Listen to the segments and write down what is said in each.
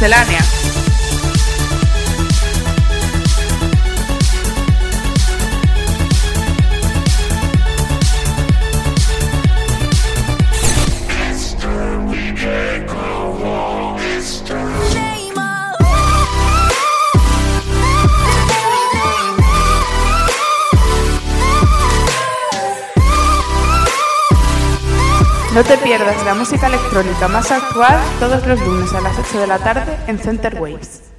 Miscelánea. No te pierdas la música electrónica más actual todos los lunes a las 8 de la tarde en Center Waves.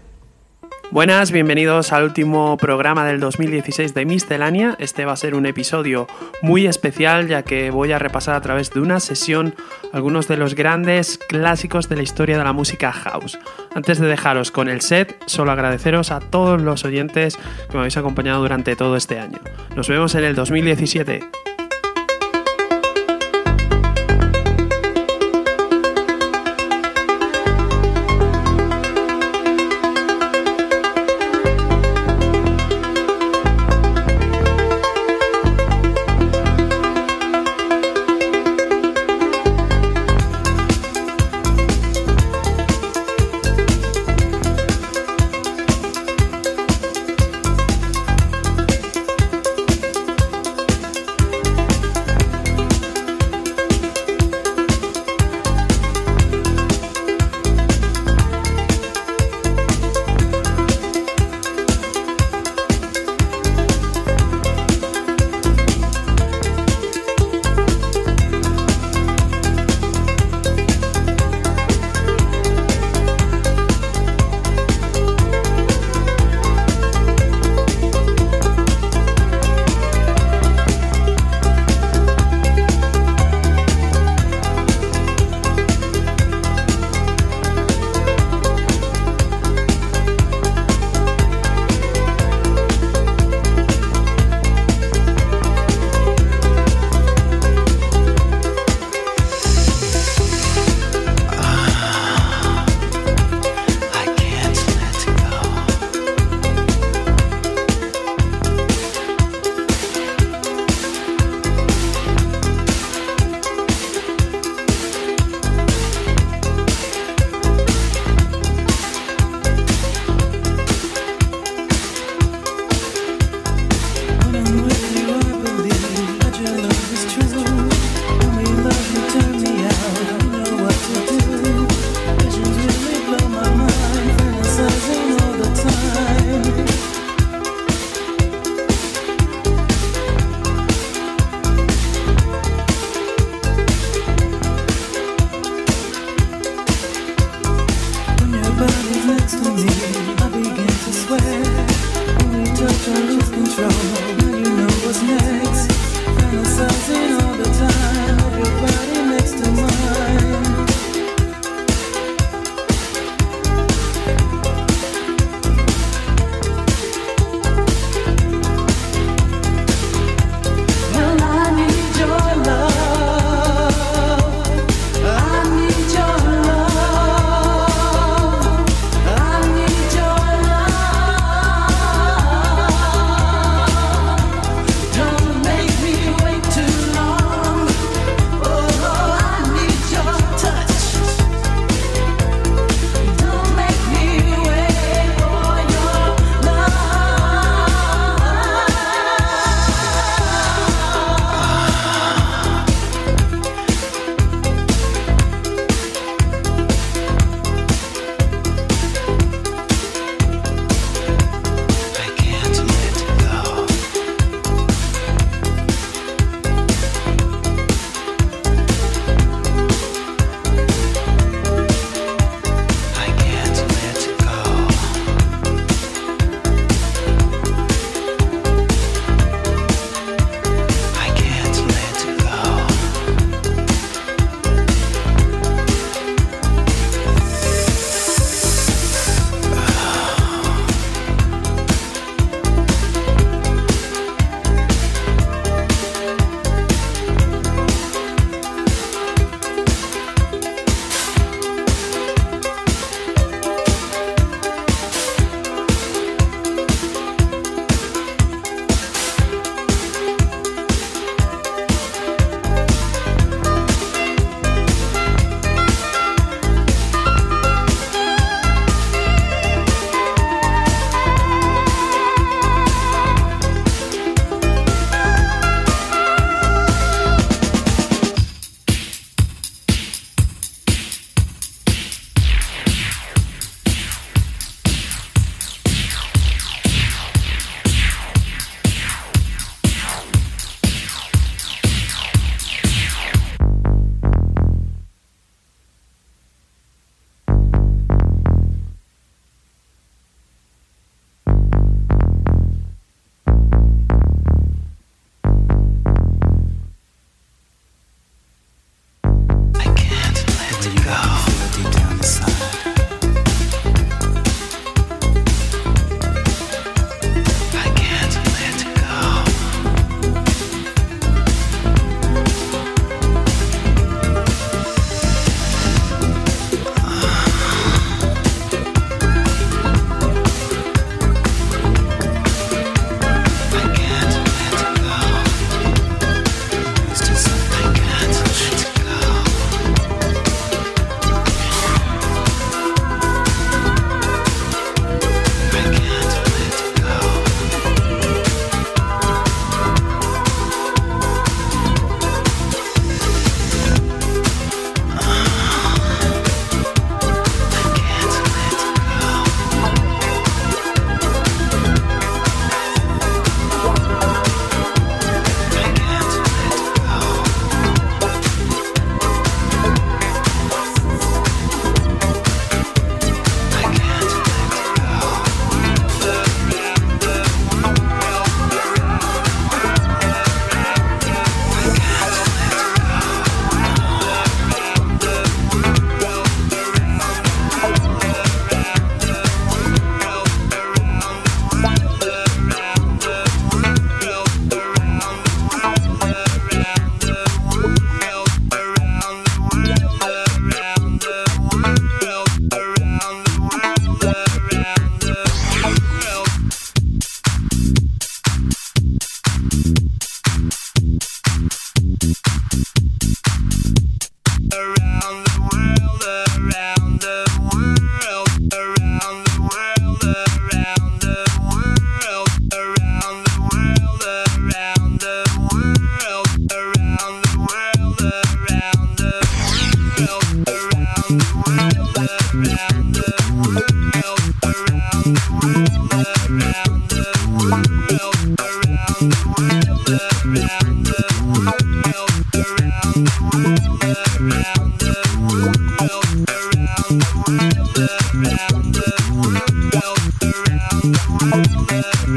Buenas, bienvenidos al último programa del 2016 de Miscelánea. Este va a ser un episodio muy especial ya que voy a repasar a través de una sesión algunos de los grandes clásicos de la historia de la música house. Antes de dejaros con el set, solo agradeceros a todos los oyentes que me habéis acompañado durante todo este año. Nos vemos en el 2017.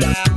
Yeah.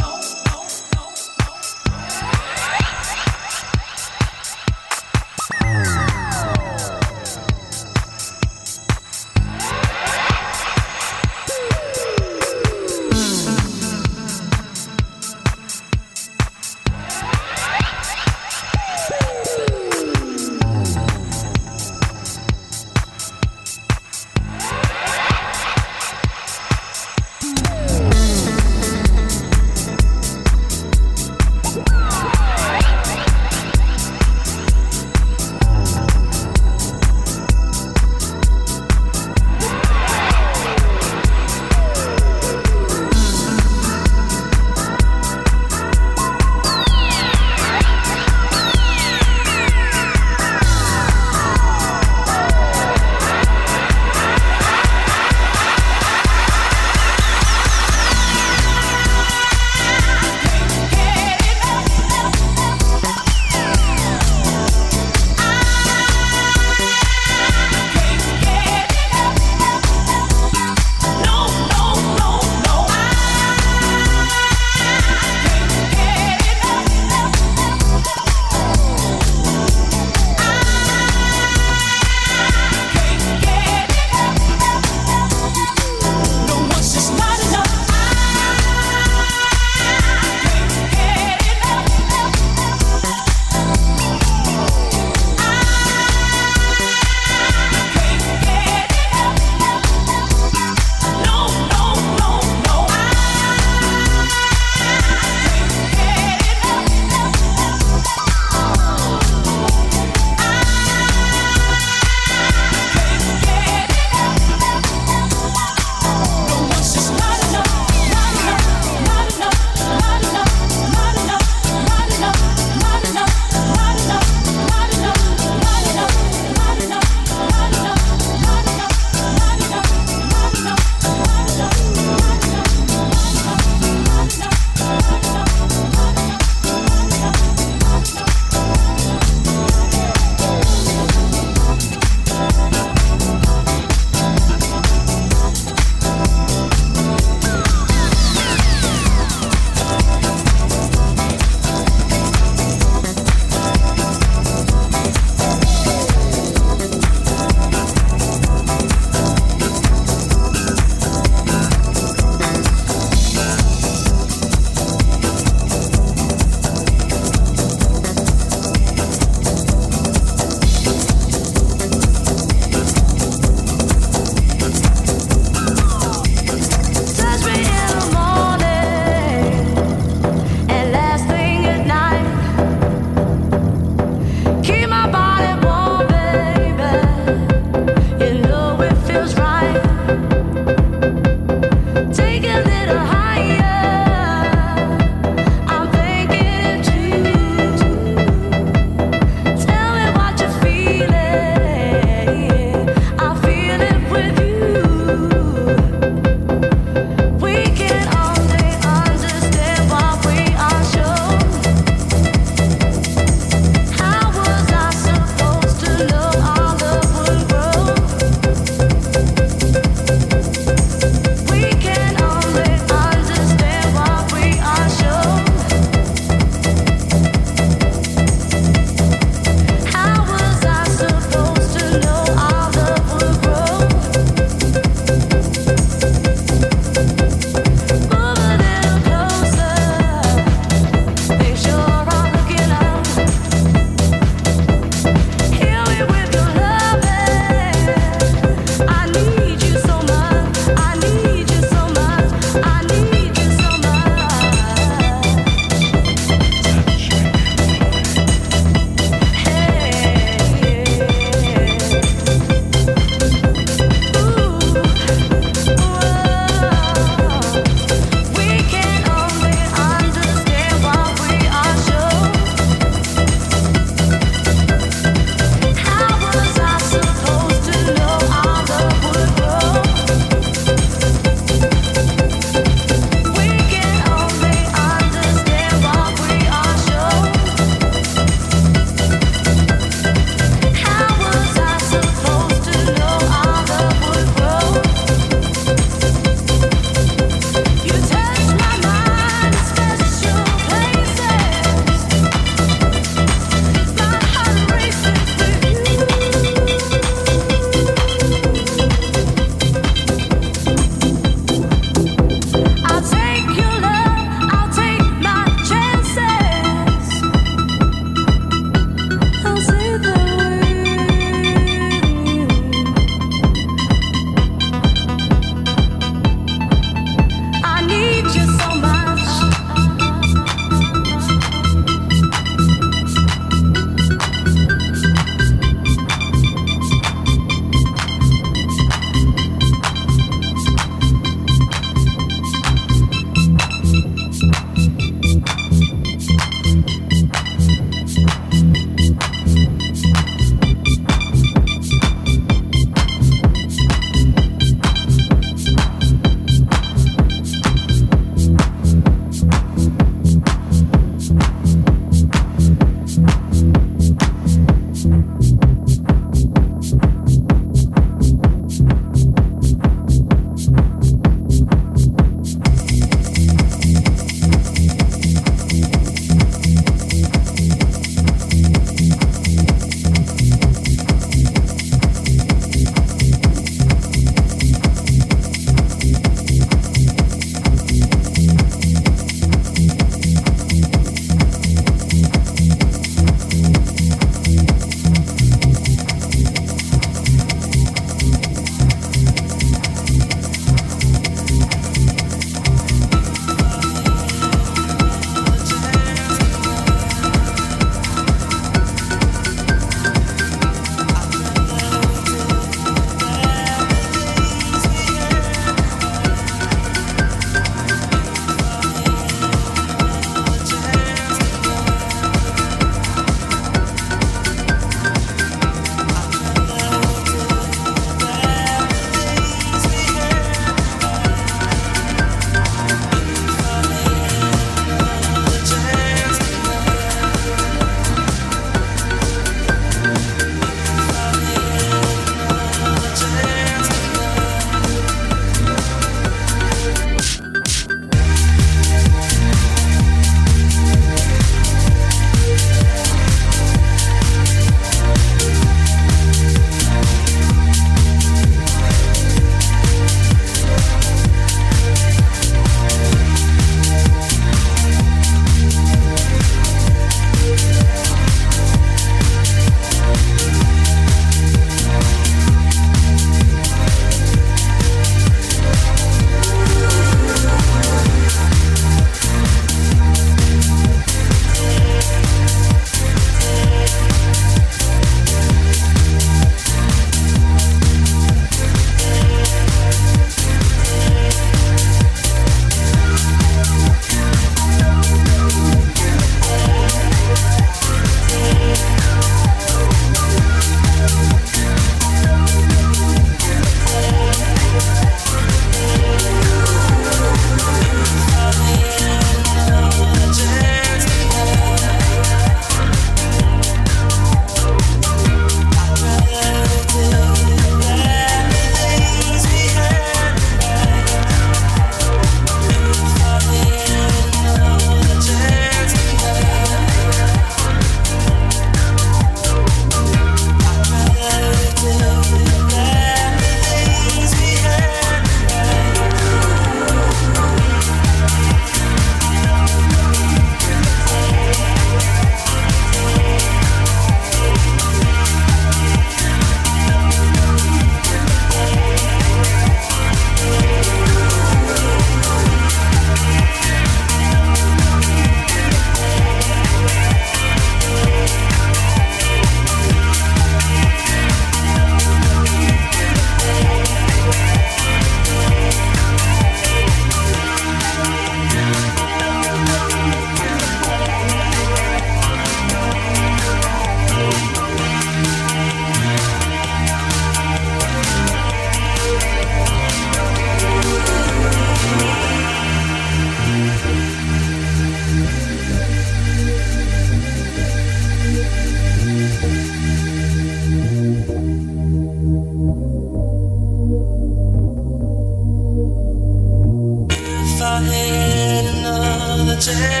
another day.